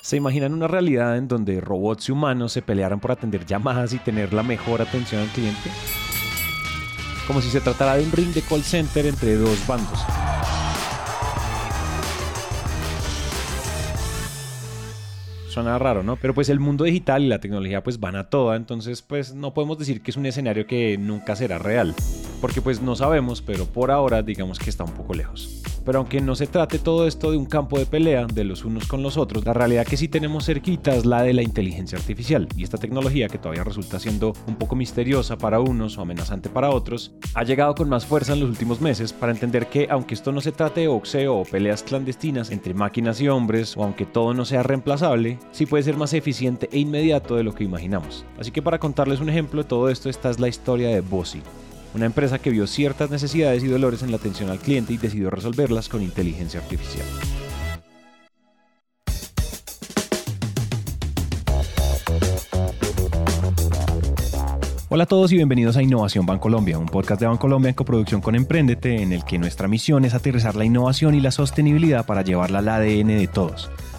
¿Se imaginan una realidad en donde robots y humanos se pelearan por atender llamadas y tener la mejor atención al cliente? Como si se tratara de un ring de call center entre dos bandos. Suena raro, ¿no? Pero pues el mundo digital y la tecnología pues van a toda, entonces pues no podemos decir que es un escenario que nunca será real. Porque pues no sabemos, pero por ahora digamos que está un poco lejos. Pero aunque no se trate todo esto de un campo de pelea de los unos con los otros, la realidad que sí tenemos cerquita es la de la inteligencia artificial. Y esta tecnología, que todavía resulta siendo un poco misteriosa para unos o amenazante para otros, ha llegado con más fuerza en los últimos meses para entender que aunque esto no se trate de boxeo o peleas clandestinas entre máquinas y hombres, o aunque todo no sea reemplazable, sí puede ser más eficiente e inmediato de lo que imaginamos. Así que para contarles un ejemplo de todo esto, esta es la historia de Bossy una empresa que vio ciertas necesidades y dolores en la atención al cliente y decidió resolverlas con inteligencia artificial. Hola a todos y bienvenidos a Innovación Bancolombia, un podcast de Bancolombia en coproducción con Emprendete, en el que nuestra misión es aterrizar la innovación y la sostenibilidad para llevarla al ADN de todos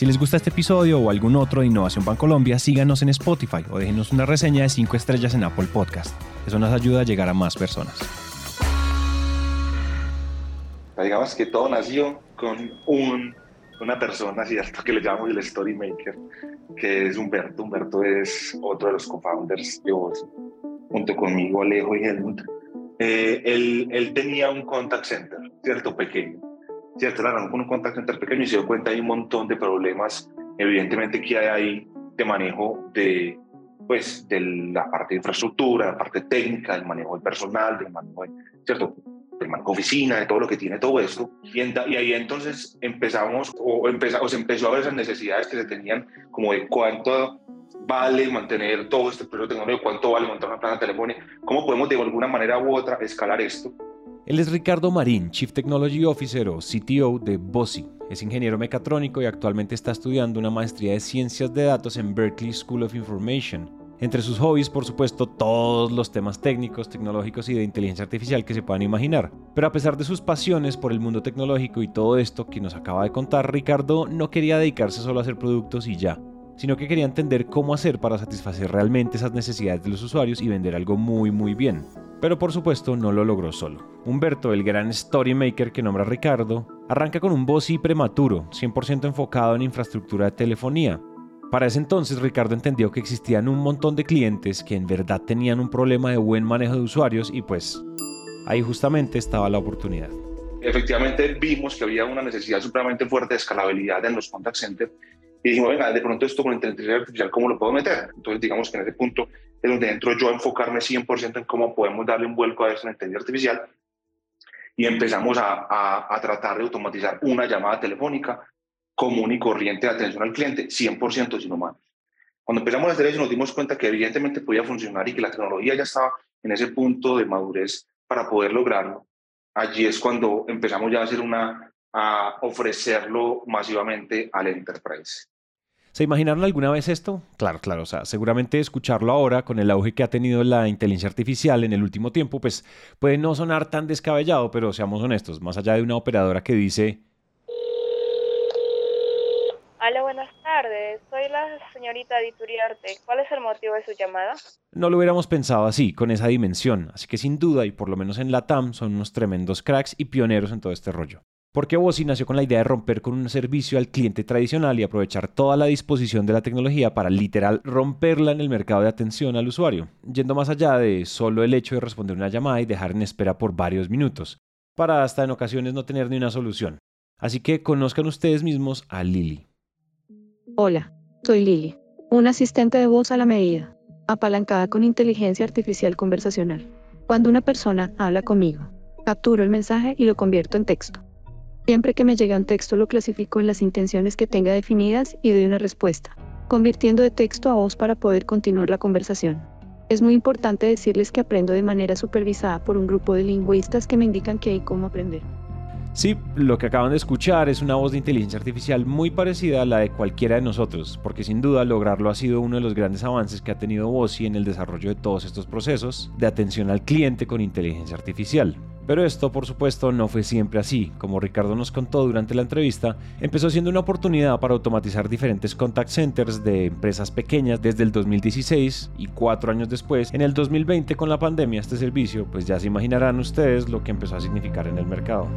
Si les gusta este episodio o algún otro de Innovación Colombia, síganos en Spotify o déjenos una reseña de 5 estrellas en Apple Podcast. Eso nos ayuda a llegar a más personas. Digamos que todo nació con un, una persona, ¿cierto? Que le llamamos el Story Maker, que es Humberto. Humberto es otro de los co-founders de junto conmigo, Alejo y Helmut. Eh, él, él, tenía un contact center, ¿cierto? Pequeño. ¿Cierto? Era con un contact center pequeño y se dio cuenta hay un montón de problemas, evidentemente, que hay ahí de manejo de, pues, de la parte de infraestructura, la parte técnica, del manejo del personal, del manejo, de, ¿cierto? del manejo oficina, de todo lo que tiene todo esto. Y, y ahí entonces empezamos, o, empezamos, empezó a ver esas necesidades que se tenían, como de cuánto vale mantener todo este proceso tecnológico, cuánto vale montar una planta telefónica, cómo podemos de alguna manera u otra escalar esto. Él es Ricardo Marín, Chief Technology Officer o CTO de Bossy. Es ingeniero mecatrónico y actualmente está estudiando una maestría de ciencias de datos en Berkeley School of Information. Entre sus hobbies, por supuesto, todos los temas técnicos, tecnológicos y de inteligencia artificial que se puedan imaginar. Pero a pesar de sus pasiones por el mundo tecnológico y todo esto que nos acaba de contar, Ricardo no quería dedicarse solo a hacer productos y ya, sino que quería entender cómo hacer para satisfacer realmente esas necesidades de los usuarios y vender algo muy muy bien. Pero por supuesto no lo logró solo. Humberto, el gran story maker que nombra Ricardo, arranca con un y prematuro, 100% enfocado en infraestructura de telefonía, para ese entonces Ricardo entendió que existían un montón de clientes que en verdad tenían un problema de buen manejo de usuarios y pues ahí justamente estaba la oportunidad. Efectivamente vimos que había una necesidad supremamente fuerte de escalabilidad en los contact centers y dijimos, venga, de pronto esto con inteligencia artificial, ¿cómo lo puedo meter? Entonces digamos que en ese punto es donde entro yo a enfocarme 100% en cómo podemos darle un vuelco a en inteligencia artificial y empezamos a, a, a tratar de automatizar una llamada telefónica común y corriente de atención al cliente, 100% sin humanos. Cuando empezamos a hacer eso nos dimos cuenta que evidentemente podía funcionar y que la tecnología ya estaba en ese punto de madurez para poder lograrlo. Allí es cuando empezamos ya a hacer una a ofrecerlo masivamente al enterprise. ¿Se imaginaron alguna vez esto? Claro, claro, o sea, seguramente escucharlo ahora con el auge que ha tenido la inteligencia artificial en el último tiempo, pues puede no sonar tan descabellado, pero seamos honestos, más allá de una operadora que dice, Hola, buenas tardes. Soy la señorita Dituriarte. ¿Cuál es el motivo de su llamada? No lo hubiéramos pensado así, con esa dimensión. Así que sin duda, y por lo menos en la TAM, son unos tremendos cracks y pioneros en todo este rollo. Porque Bossy nació con la idea de romper con un servicio al cliente tradicional y aprovechar toda la disposición de la tecnología para literal romperla en el mercado de atención al usuario, yendo más allá de solo el hecho de responder una llamada y dejar en espera por varios minutos, para hasta en ocasiones no tener ni una solución. Así que conozcan ustedes mismos a Lily. Hola, soy Lily, un asistente de voz a la medida, apalancada con inteligencia artificial conversacional. Cuando una persona habla conmigo, capturo el mensaje y lo convierto en texto. Siempre que me llega un texto lo clasifico en las intenciones que tenga definidas y doy una respuesta, convirtiendo de texto a voz para poder continuar la conversación. Es muy importante decirles que aprendo de manera supervisada por un grupo de lingüistas que me indican qué y cómo aprender. Sí, lo que acaban de escuchar es una voz de inteligencia artificial muy parecida a la de cualquiera de nosotros, porque sin duda lograrlo ha sido uno de los grandes avances que ha tenido Bossy en el desarrollo de todos estos procesos de atención al cliente con inteligencia artificial. Pero esto, por supuesto, no fue siempre así. Como Ricardo nos contó durante la entrevista, empezó siendo una oportunidad para automatizar diferentes contact centers de empresas pequeñas desde el 2016 y cuatro años después, en el 2020 con la pandemia, este servicio, pues ya se imaginarán ustedes lo que empezó a significar en el mercado.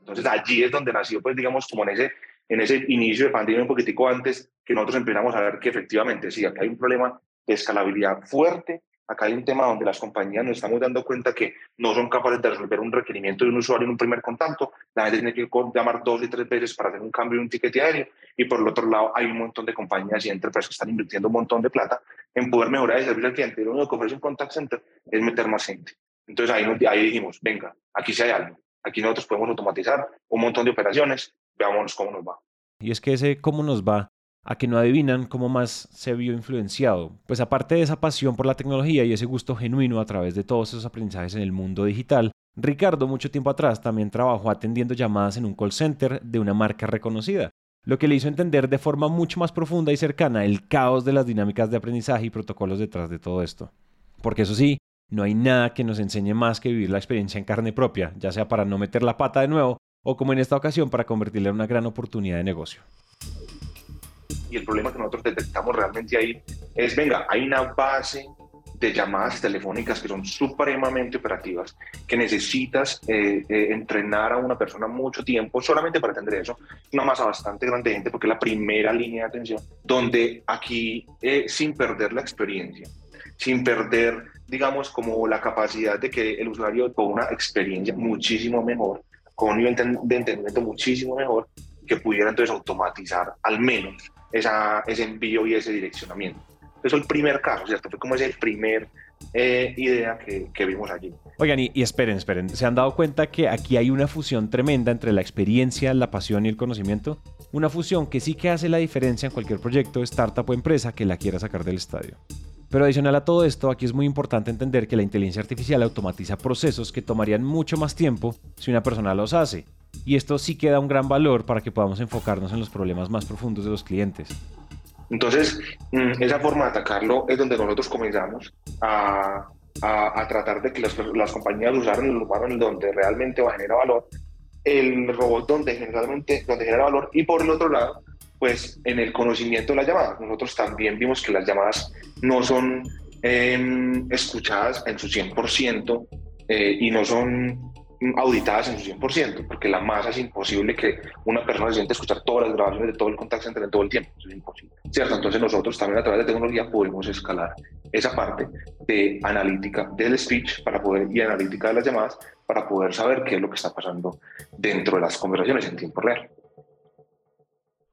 Entonces allí es donde nació, pues digamos, como en ese, en ese inicio de pandemia un poquitico antes, que nosotros empezamos a ver que efectivamente sí, acá hay un problema de escalabilidad fuerte, acá hay un tema donde las compañías nos estamos dando cuenta que no son capaces de resolver un requerimiento de un usuario en un primer contacto, la gente tiene que llamar dos y tres veces para hacer un cambio de un ticket diario, y por el otro lado hay un montón de compañías y empresas que están invirtiendo un montón de plata en poder mejorar el servicio al cliente. Lo único que ofrece un contact center es meter más gente. Entonces ahí, ahí dijimos, venga, aquí sí hay algo Aquí nosotros podemos automatizar un montón de operaciones, veamos cómo nos va. Y es que ese cómo nos va, a que no adivinan cómo más se vio influenciado. Pues aparte de esa pasión por la tecnología y ese gusto genuino a través de todos esos aprendizajes en el mundo digital, Ricardo mucho tiempo atrás también trabajó atendiendo llamadas en un call center de una marca reconocida, lo que le hizo entender de forma mucho más profunda y cercana el caos de las dinámicas de aprendizaje y protocolos detrás de todo esto. Porque eso sí, no hay nada que nos enseñe más que vivir la experiencia en carne propia, ya sea para no meter la pata de nuevo o como en esta ocasión para convertirla en una gran oportunidad de negocio. Y el problema que nosotros detectamos realmente ahí es, venga, hay una base de llamadas telefónicas que son supremamente operativas, que necesitas eh, eh, entrenar a una persona mucho tiempo solamente para atender eso. Una masa bastante grande de gente porque es la primera línea de atención, donde aquí, eh, sin perder la experiencia, sin perder digamos, como la capacidad de que el usuario con una experiencia muchísimo mejor, con un nivel de entendimiento muchísimo mejor, que pudiera entonces automatizar al menos esa, ese envío y ese direccionamiento. Eso es el primer caso, ¿cierto? Fue como ese primer eh, idea que, que, vimos allí. Oigan, y, y, esperen, esperen, ¿se han dado cuenta que aquí hay una fusión tremenda entre la experiencia, la pasión y el conocimiento? Una fusión que sí que hace la diferencia en cualquier proyecto, startup o empresa que la quiera sacar del estadio. Pero adicional a todo esto, aquí es muy importante entender que la inteligencia artificial automatiza procesos que tomarían mucho más tiempo si una persona los hace. Y esto sí queda un gran valor para que podamos enfocarnos en los problemas más profundos de los clientes. Entonces, mm, esa forma de atacarlo es donde nosotros comenzamos a, a, tratar de que las, las compañías usaran el humano en donde realmente va a generar valor, el robot donde generalmente donde genera valor y por el otro lado pues en el conocimiento de las llamadas. Nosotros también vimos que las llamadas no son em, escuchadas en su 100% eh, y no son auditadas en su 100%, porque la masa es imposible que una persona se siente escuchar todas las grabaciones de todo el contacto center en todo el tiempo, eso es imposible. ¿Cierto? Entonces nosotros también a través de tecnología podemos escalar esa parte de analítica del speech para poder, y analítica de las llamadas para poder saber qué es lo que está pasando dentro de las conversaciones en tiempo real.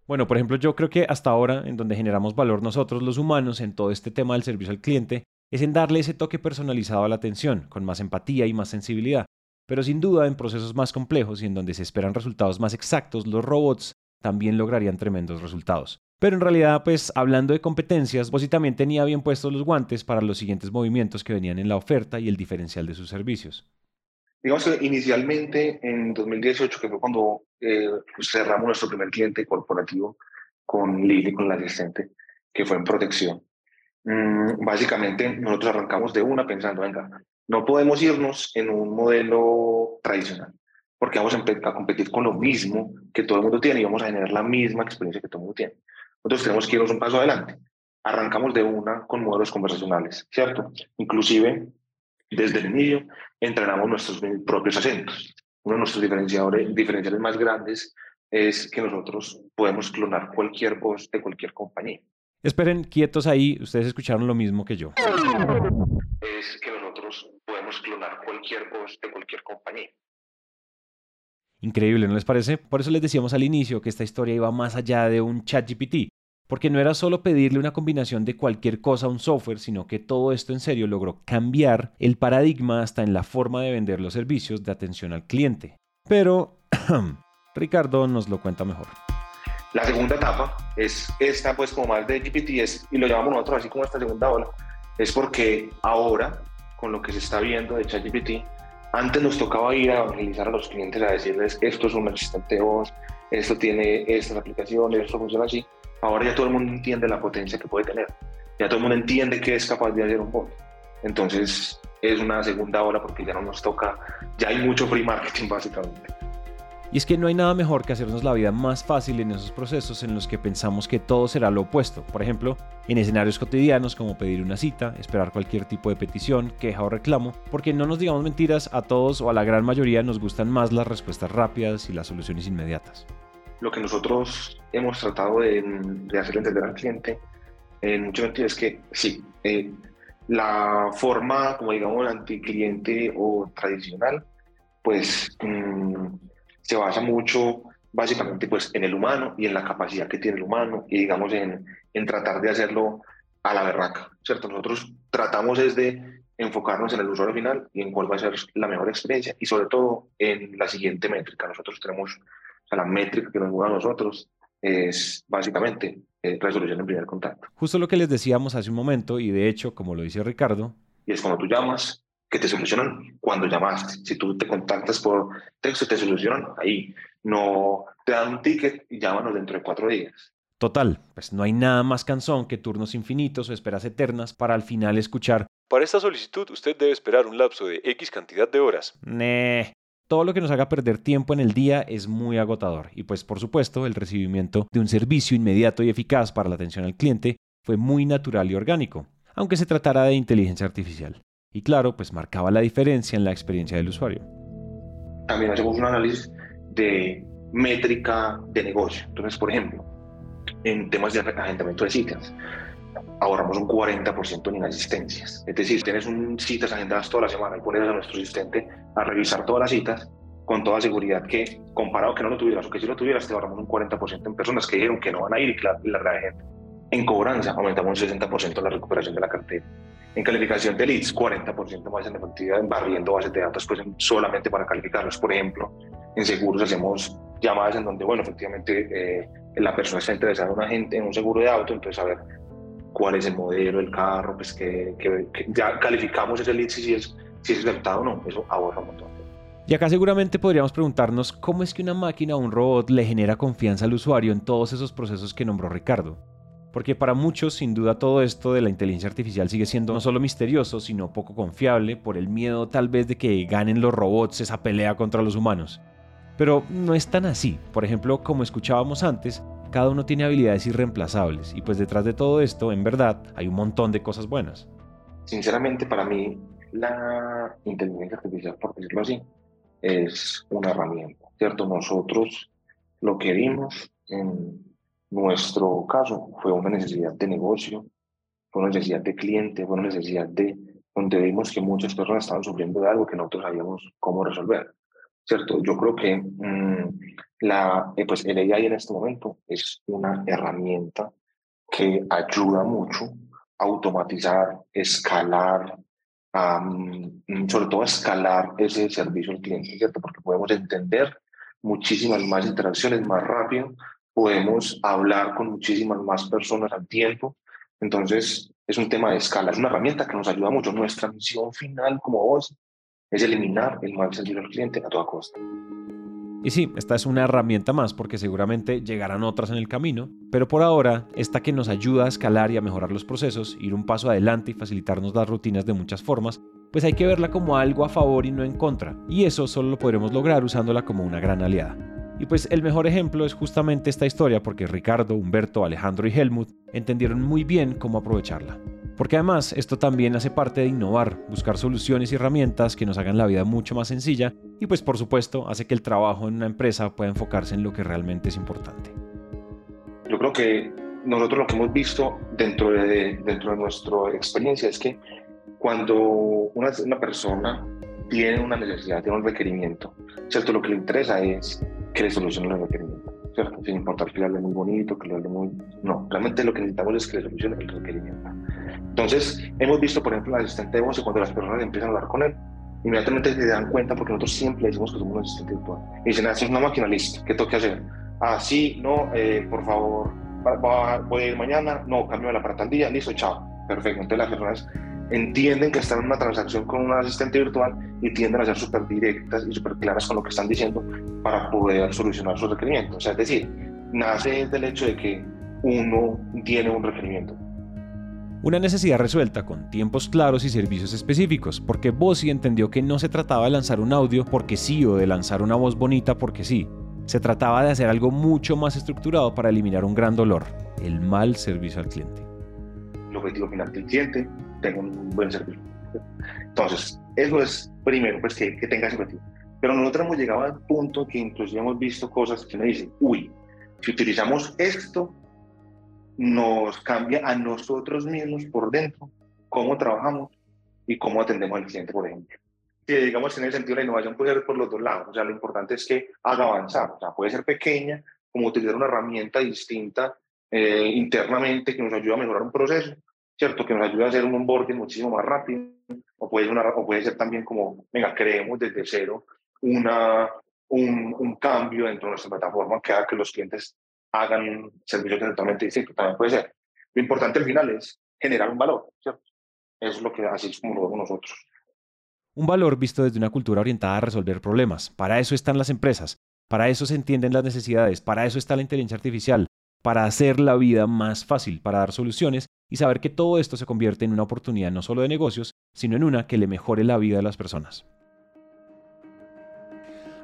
Bueno, por ejemplo, yo creo que hasta ahora, en donde generamos valor nosotros los humanos en todo este tema del servicio al cliente, es en darle ese toque personalizado a la atención, con más empatía y más sensibilidad. Pero sin duda, en procesos más complejos y en donde se esperan resultados más exactos, los robots también lograrían tremendos resultados. Pero en realidad, pues hablando de competencias, Bossy también tenía bien puestos los guantes para los siguientes movimientos que venían en la oferta y el diferencial de sus servicios. Digamos que inicialmente en 2018, que fue cuando eh, cerramos nuestro primer cliente corporativo con Lili, con la asistente, que fue en protección. Mm, básicamente nosotros arrancamos de una pensando, venga, no podemos irnos en un modelo tradicional, porque vamos a, competir con lo mismo que todo el mundo tiene y vamos a generar la misma experiencia que todo el mundo tiene. Nosotros tenemos que irnos un paso adelante. Arrancamos de una con modelos conversacionales, ¿cierto? Inclusive desde el inicio entrenamos nuestros propios acentos. Uno de nuestros diferenciadores, diferenciales más grandes es que nosotros podemos clonar cualquier voz de cualquier compañía. Esperen quietos ahí, ustedes escucharon lo mismo que yo. Es que nosotros podemos clonar cualquier voz de cualquier compañía. Increíble, ¿no les parece? Por eso les decíamos al inicio que esta historia iba más allá de un chat GPT porque no era solo pedirle una combinación de cualquier cosa a un software, sino que todo esto en serio logró cambiar el paradigma hasta en la forma de vender los servicios de atención al cliente. Pero Ricardo nos lo cuenta mejor. La segunda etapa es esta, pues como más de GPT, y lo llamamos nosotros así como esta segunda ola, es porque ahora, con lo que se está viendo de ChatGPT, antes nos tocaba ir a evangelizar a los clientes a decirles esto es un asistente de voz, esto tiene estas aplicaciones, esto funciona así. Ahora ya todo el mundo entiende la potencia que puede tener. Ya todo el mundo entiende que es capaz de hacer un bot. Entonces es una segunda ola porque ya no nos toca, ya hay mucho free marketing básicamente. Y es que no hay nada mejor que hacernos la vida más fácil en esos procesos en los que pensamos que todo será lo opuesto. Por ejemplo, en escenarios cotidianos como pedir una cita, esperar cualquier tipo de petición, queja o reclamo, porque no nos digamos mentiras, a todos o a la gran mayoría nos gustan más las respuestas rápidas y las soluciones inmediatas. Lo que nosotros hemos tratado de, de hacer entender al cliente en mucho sentido es que sí, eh, la forma, como digamos, anticliente o tradicional, pues... Mm, se basa mucho básicamente pues en el humano y en la capacidad que tiene el humano y digamos en, en tratar de hacerlo a la berraca, ¿cierto? Nosotros tratamos es de enfocarnos en el usuario final y en cuál va a ser la mejor experiencia y sobre todo en la siguiente métrica. Nosotros tenemos, o sea, la métrica que nos mueve a nosotros es básicamente eh, resolución en primer contacto. Justo lo que les decíamos hace un momento y de hecho, como lo dice Ricardo, y es cuando tú llamas, que te solucionan cuando llamas. Si tú te contactas por texto, te solucionan ahí. No te dan un ticket y llámanos dentro de cuatro días. Total, pues no hay nada más cansón que turnos infinitos o esperas eternas para al final escuchar. Para esta solicitud usted debe esperar un lapso de X cantidad de horas. Nah. Todo lo que nos haga perder tiempo en el día es muy agotador y pues por supuesto el recibimiento de un servicio inmediato y eficaz para la atención al cliente fue muy natural y orgánico, aunque se tratara de inteligencia artificial y claro, pues marcaba la diferencia en la experiencia del usuario. También hacemos un análisis de métrica de negocio. Entonces, por ejemplo, en temas de agendamiento de citas, ahorramos un 40% en inasistencias. Es decir, tienes un, citas agendadas toda la semana y pones a nuestro asistente a revisar todas las citas con toda seguridad que, comparado que no lo tuvieras o que si lo tuvieras, te ahorramos un 40% en personas que dijeron que no van a ir y la, la, gente. En cobranza, aumentamos un 60% la recuperación de la cartera. En calificación de leads, 40% más en efectividad en barriendo bases de datos pues, solamente para calificarlos. Por ejemplo, en seguros hacemos llamadas en donde, bueno, efectivamente eh, la persona está interesada en, una gente, en un seguro de auto, entonces a ver cuál es el modelo, el carro, pues que, ya calificamos ese lead si es, si es aceptado o no, eso ahorra un montón. Y acá seguramente podríamos preguntarnos cómo es que una máquina o un robot le genera confianza al usuario en todos esos procesos que nombró Ricardo. Porque para muchos, sin duda, todo esto de la inteligencia artificial sigue siendo no solo misterioso, sino poco confiable por el miedo tal vez de que ganen los robots esa pelea contra los humanos. Pero no es tan así. Por ejemplo, como escuchábamos antes, cada uno tiene habilidades irreemplazables y pues detrás de todo esto, en verdad, hay un montón de cosas buenas. Sinceramente, para mí, la inteligencia artificial, por decirlo así, es una herramienta, ¿cierto? Nosotros lo que vimos en nuestro caso fue una necesidad de negocio, fue una necesidad de cliente, fue una necesidad de donde vimos que muchas personas estaban sufriendo de algo que nosotros sabíamos cómo resolver. ¿Cierto? Yo creo que mm, la, eh, pues el AI en este momento es una herramienta que ayuda mucho a automatizar, escalar, mm, sobre todo a escalar ese servicio al cliente, ¿cierto? Porque podemos entender muchísimas más interacciones más rápido podemos hablar con muchísimas más personas al tiempo. Entonces, es un tema de escala, es una herramienta que nos ayuda mucho. Nuestra misión final como voz es eliminar el mal servicio al cliente a toda costa. Y sí, esta es una herramienta más porque seguramente llegarán otras en el camino, pero por ahora, esta que nos ayuda a escalar y a mejorar los procesos, ir un paso adelante y facilitarnos las rutinas de muchas formas, pues hay que verla como algo a favor y no en contra, y eso solo lo podremos lograr usándola como una gran aliada. Y pues el mejor ejemplo es justamente esta historia porque Ricardo, Humberto, Alejandro y Helmut entendieron muy bien cómo aprovecharla. Porque además esto también hace parte de innovar, buscar soluciones y herramientas que nos hagan la vida mucho más sencilla y pues por supuesto hace que el trabajo en una empresa pueda enfocarse en lo que realmente es importante. Yo creo que nosotros lo que hemos visto dentro de, dentro de nuestra experiencia es que cuando una, una persona tiene una necesidad, tiene un requerimiento, ¿cierto? Lo que le interesa es que le solucione el requerimiento, ¿cierto? Sin importar que le hable muy bonito, que le hable muy... No, realmente lo que necesitamos es que le solucione el requerimiento. Entonces, hemos visto, por ejemplo, el asistente de voz cuando las personas empiezan a hablar con él, inmediatamente se dan cuenta porque nosotros siempre decimos que somos un asistente virtual. Y dicen, ah, es una máquina, listo, ¿qué tengo que hacer? Ah, sí, no, eh, por favor, voy a ir mañana, no, cambio la para tal día, listo, chao. Perfecto. Entonces las personas entienden que están en una transacción con un asistente virtual y tienden a ser súper directas y súper claras con lo que están diciendo para poder solucionar sus requerimientos. O sea, es decir, nace del hecho de que uno tiene un requerimiento. Una necesidad resuelta con tiempos claros y servicios específicos, porque Bossi entendió que no se trataba de lanzar un audio porque sí o de lanzar una voz bonita porque sí. Se trataba de hacer algo mucho más estructurado para eliminar un gran dolor, el mal servicio al cliente. El objetivo final del cliente, tenga un buen servicio. Entonces, eso es primero, pues que, que tenga ese objetivo. Pero nosotros hemos llegado al punto que inclusive hemos visto cosas que me dicen, uy, si utilizamos esto, nos cambia a nosotros mismos por dentro, cómo trabajamos y cómo atendemos al cliente, por ejemplo. Que digamos, en el sentido, la innovación puede ser por los dos lados. O sea, lo importante es que haga avanzar. O sea, puede ser pequeña, como utilizar una herramienta distinta eh, internamente que nos ayude a mejorar un proceso, ¿cierto? Que nos ayude a hacer un onboarding muchísimo más rápido. O puede, ser o puede ser también como, venga, creemos desde cero una, un, un cambio dentro de nuestra plataforma que haga que los clientes hagan servicios totalmente distintos. También puede ser. Lo importante al final es generar un valor, ¿cierto? Eso es lo que así es como lo vemos nosotros. Un valor visto desde una cultura orientada a resolver problemas. Para eso están las empresas, para eso se entienden las necesidades, para eso está la inteligencia artificial, para hacer la vida más fácil, para dar soluciones y saber que todo esto se convierte en una oportunidad no solo de negocios, sino en una que le mejore la vida de las personas.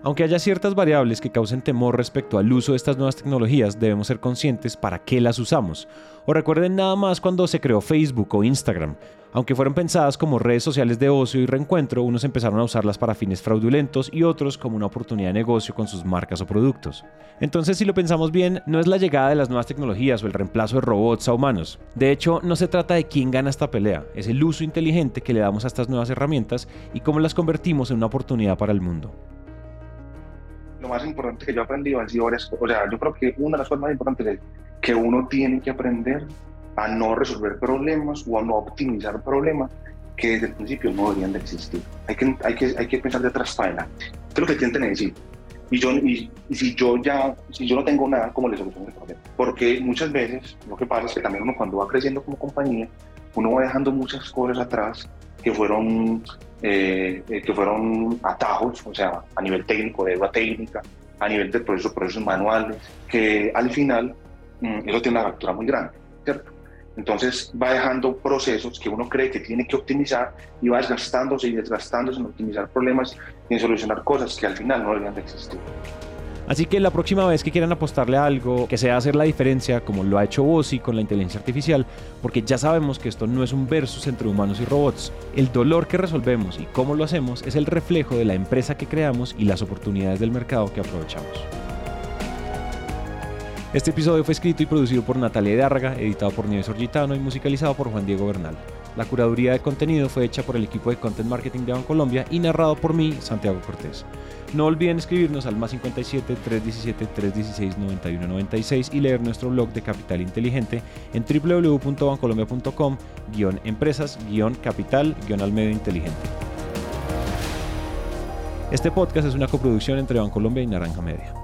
Aunque haya ciertas variables que causen temor respecto al uso de estas nuevas tecnologías, debemos ser conscientes para qué las usamos. O recuerden nada más cuando se creó Facebook o Instagram. Aunque fueron pensadas como redes sociales de ocio y reencuentro, unos empezaron a usarlas para fines fraudulentos y otros como una oportunidad de negocio con sus marcas o productos. Entonces, si lo pensamos bien, no es la llegada de las nuevas tecnologías o el reemplazo de robots a humanos. De hecho, no se trata de quién gana esta pelea, es el uso inteligente que le damos a estas nuevas herramientas y cómo las convertimos en una oportunidad para el mundo lo más importante que yo he aprendido han. O sea, yo creo que una de las cosas más importantes es que uno tiene que aprender a no resolver problemas o a no optimizar problemas que desde el principio no deberían de existir. Hay que, hay que, hay que pensar de atrás para adelante. ¿Qué es lo que tienen que decir? Y, yo, y, si yo ya, si yo no tengo nada, ¿cómo le soluciono el problema? Porque muchas veces lo que pasa es que también uno cuando va creciendo como compañía, uno va dejando muchas cosas atrás que fueron eh, eh, que fueron atajos, o sea, a nivel técnico, de deuda técnica, a nivel de procesos, procesos manuales, que al final mm, eso tiene una factura muy grande, ¿cierto? Entonces va dejando procesos que uno cree que tiene que optimizar y va desgastándose y desgastándose en optimizar problemas y en solucionar cosas que al final no deberían de existir. Así que la próxima vez que quieran apostarle a algo que sea hacer la diferencia, como lo ha hecho Bossi con la inteligencia artificial, porque ya sabemos que esto no es un versus entre humanos y robots. El dolor que resolvemos y cómo lo hacemos es el reflejo de la empresa que creamos y las oportunidades del mercado que aprovechamos. Este episodio fue escrito y producido por Natalia Dárraga, editado por Nieves Orgitano y musicalizado por Juan Diego Bernal. La curaduría de contenido fue hecha por el equipo de Content Marketing de Colombia y narrado por mí, Santiago Cortés. No olviden escribirnos al más 57 317 316 9196 y leer nuestro blog de Capital Inteligente en www.bancolombia.com empresas capital al medio inteligente. Este podcast es una coproducción entre Bancolombia y Naranja Media.